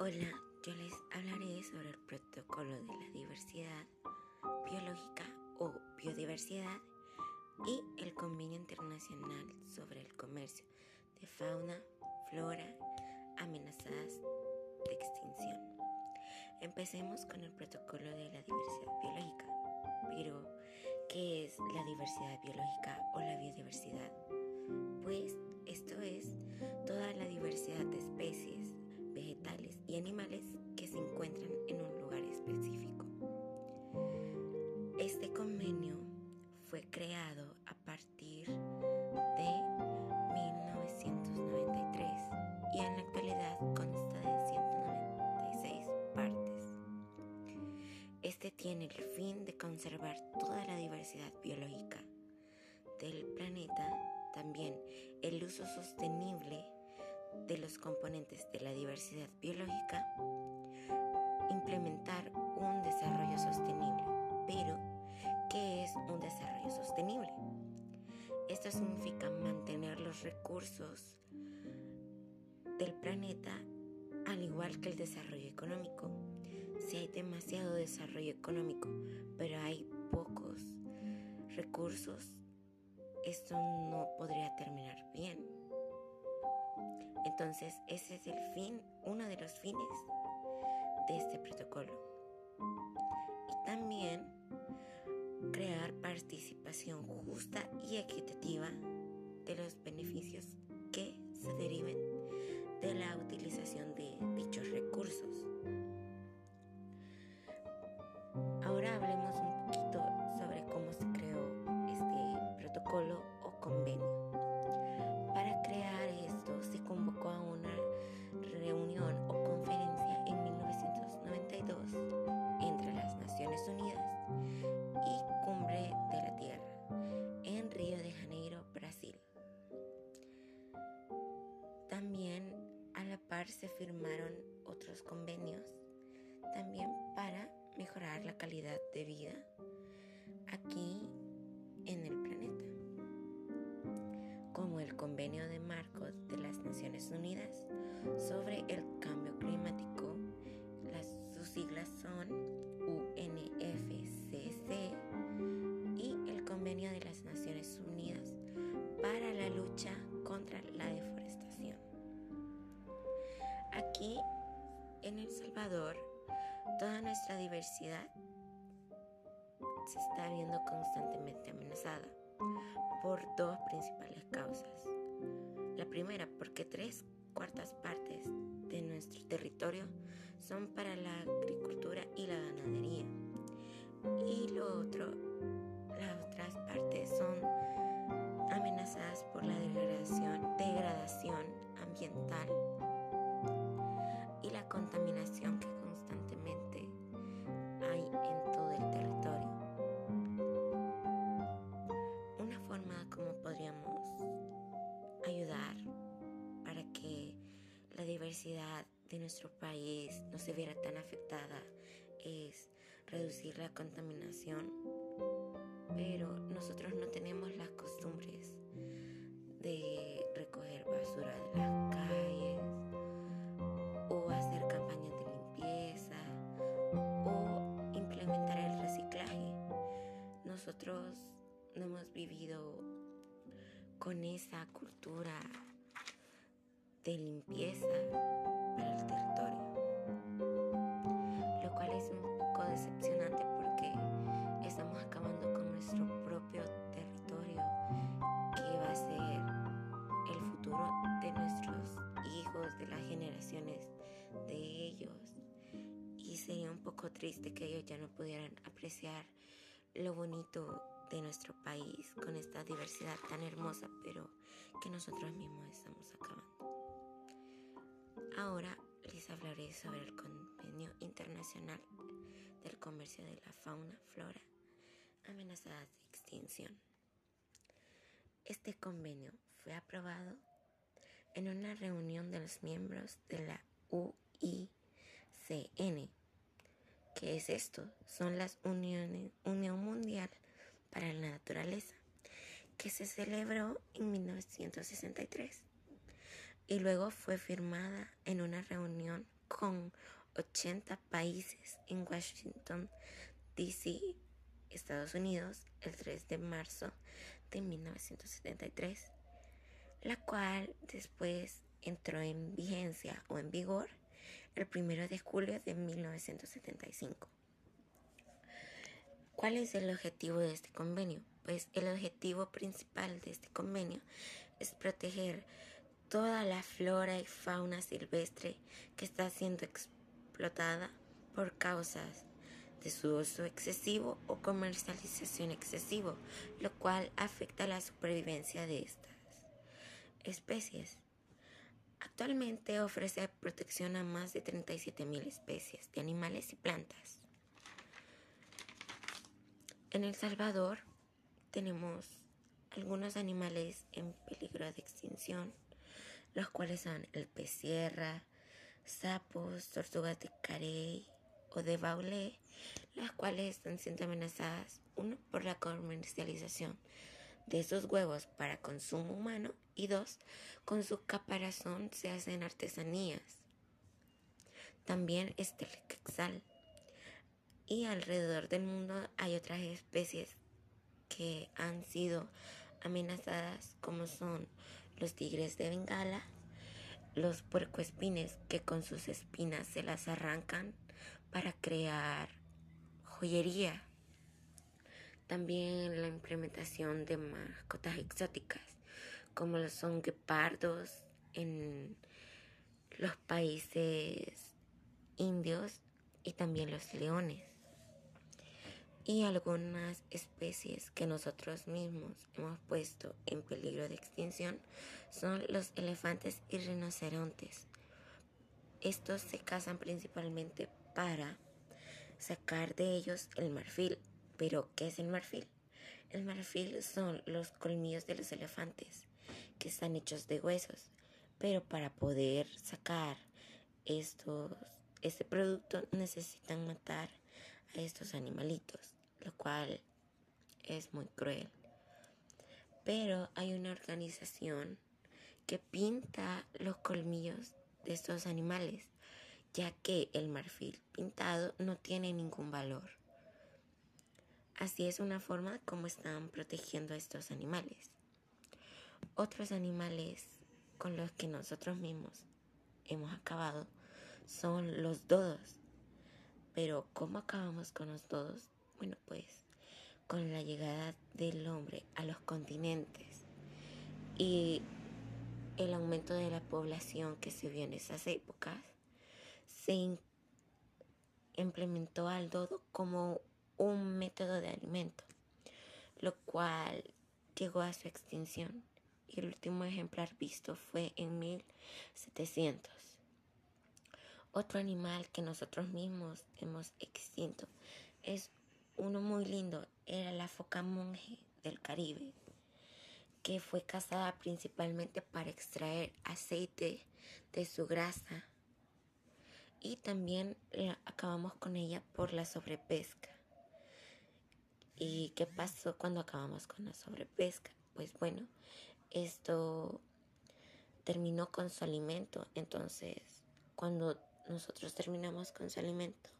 Hola, yo les hablaré sobre el protocolo de la diversidad biológica o biodiversidad y el convenio internacional sobre el comercio de fauna, flora amenazadas de extinción. Empecemos con el protocolo de la diversidad biológica. Pero, ¿qué es la diversidad biológica o la biodiversidad? Pues esto es toda la diversidad de especies, vegetales y animales que se encuentran en un lugar específico. Este convenio fue creado a partir de 1993 y en la actualidad consta de 196 partes. Este tiene el fin de conservar toda la diversidad biológica del planeta, también el uso sostenible de los componentes de la diversidad biológica, implementar un desarrollo sostenible. Pero, ¿qué es un desarrollo sostenible? Esto significa mantener los recursos del planeta al igual que el desarrollo económico. Si hay demasiado desarrollo económico, pero hay pocos recursos, esto no podría terminar bien. Entonces, ese es el fin, uno de los fines de este protocolo. Y también crear participación justa y equitativa de los beneficios que se deriven de la utilización de dichos recursos. Se firmaron otros convenios también para mejorar la calidad de vida aquí en el planeta como el Convenio de Marcos de las Naciones Unidas Aquí en El Salvador, toda nuestra diversidad se está viendo constantemente amenazada por dos principales causas. La primera, porque tres cuartas partes de nuestro territorio son para la agricultura y la ganadería. Y lo otro, las otras partes son amenazadas por la degradación, ambiental y contaminación que constantemente hay en todo el territorio. cómo podríamos ayudar para que la diversidad de nuestro país no se viera tan afectada es reducir la contaminación, pero con esa cultura de limpieza para el territorio, lo cual es un poco decepcionante porque estamos acabando con nuestro propio territorio que va a ser el futuro de nuestros hijos, de las generaciones de ellos. Y sería un poco triste que ellos ya no pudieran apreciar lo bonito de nuestro país con esta diversidad tan hermosa, pero que nosotros mismos estamos acabando. Ahora les hablaré sobre el Convenio Internacional del Comercio de la Fauna, Flora, amenazadas de extinción. Este convenio fue aprobado en una reunión de los miembros de la UICN. ¿Qué es esto? Son las uniones, Unión Mundial para la Naturaleza, que se celebró en 1963 y luego fue firmada en una reunión con 80 países en Washington, D.C., Estados Unidos, el 3 de marzo de 1973, la cual después entró en vigencia o en vigor el 1 de julio de 1975. ¿Cuál es el objetivo de este convenio? Pues el objetivo principal de este convenio es proteger toda la flora y fauna silvestre que está siendo explotada por causas de su uso excesivo o comercialización excesivo, lo cual afecta la supervivencia de estas especies. Actualmente ofrece protección a más de 37.000 especies de animales y plantas. En El Salvador tenemos algunos animales en peligro de extinción, los cuales son el pez sierra, sapos, tortugas de carey o de baule, las cuales están siendo amenazadas, uno, por la comercialización de esos huevos para consumo humano y dos, con su caparazón se hacen artesanías. También está el quetzal. Y alrededor del mundo hay otras especies que han sido amenazadas como son los tigres de Bengala, los puercoespines que con sus espinas se las arrancan para crear joyería. También la implementación de mascotas exóticas, como lo son guepardos en los países indios y también los leones. Y algunas especies que nosotros mismos hemos puesto en peligro de extinción son los elefantes y rinocerontes. Estos se cazan principalmente para sacar de ellos el marfil. Pero, ¿qué es el marfil? El marfil son los colmillos de los elefantes, que están hechos de huesos. Pero para poder sacar estos, este producto necesitan matar a estos animalitos, lo cual es muy cruel. Pero hay una organización que pinta los colmillos de estos animales ya que el marfil pintado no tiene ningún valor. Así es una forma como están protegiendo a estos animales. Otros animales con los que nosotros mismos hemos acabado son los dodos. Pero ¿cómo acabamos con los dodos? Bueno, pues con la llegada del hombre a los continentes y el aumento de la población que se vio en esas épocas, se implementó al dodo como un método de alimento, lo cual llegó a su extinción y el último ejemplar visto fue en 1700. Otro animal que nosotros mismos hemos extinto es uno muy lindo, era la foca monje del Caribe, que fue cazada principalmente para extraer aceite de su grasa y también acabamos con ella por la sobrepesca. ¿Y qué pasó cuando acabamos con la sobrepesca? Pues bueno, esto terminó con su alimento. Entonces, cuando nosotros terminamos con su alimento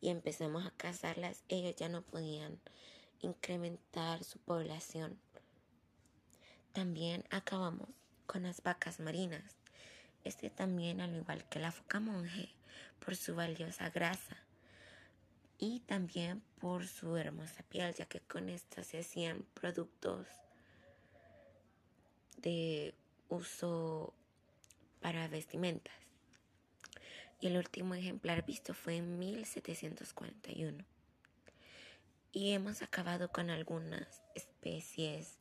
y empezamos a cazarlas, ellos ya no podían incrementar su población. También acabamos con las vacas marinas. Este también, al igual que la foca monje, por su valiosa grasa y también por su hermosa piel, ya que con esta se hacían productos de uso para vestimentas. Y el último ejemplar visto fue en 1741. Y hemos acabado con algunas especies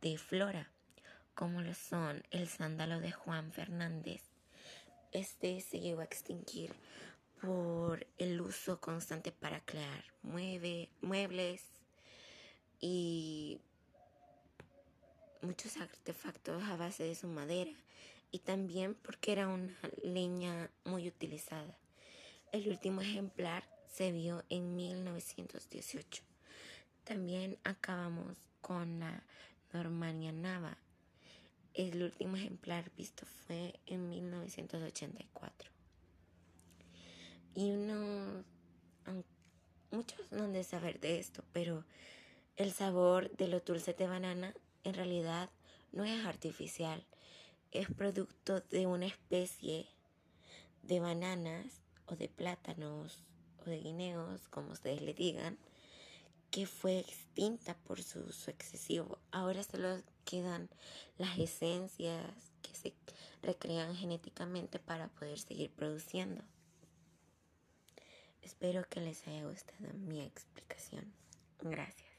de flora, como lo son el sándalo de Juan Fernández, este se llegó a extinguir por el uso constante para crear muebles y muchos artefactos a base de su madera y también porque era una leña muy utilizada. El último ejemplar se vio en 1918. También acabamos con la Normania Nava el último ejemplar visto fue en 1984. Y uno, muchos no han de saber de esto, pero el sabor de los dulces de banana en realidad no es artificial, es producto de una especie de bananas o de plátanos o de guineos, como ustedes le digan, que fue extinta por su uso excesivo. Ahora solo quedan las esencias que se recrean genéticamente para poder seguir produciendo. Espero que les haya gustado mi explicación. Gracias.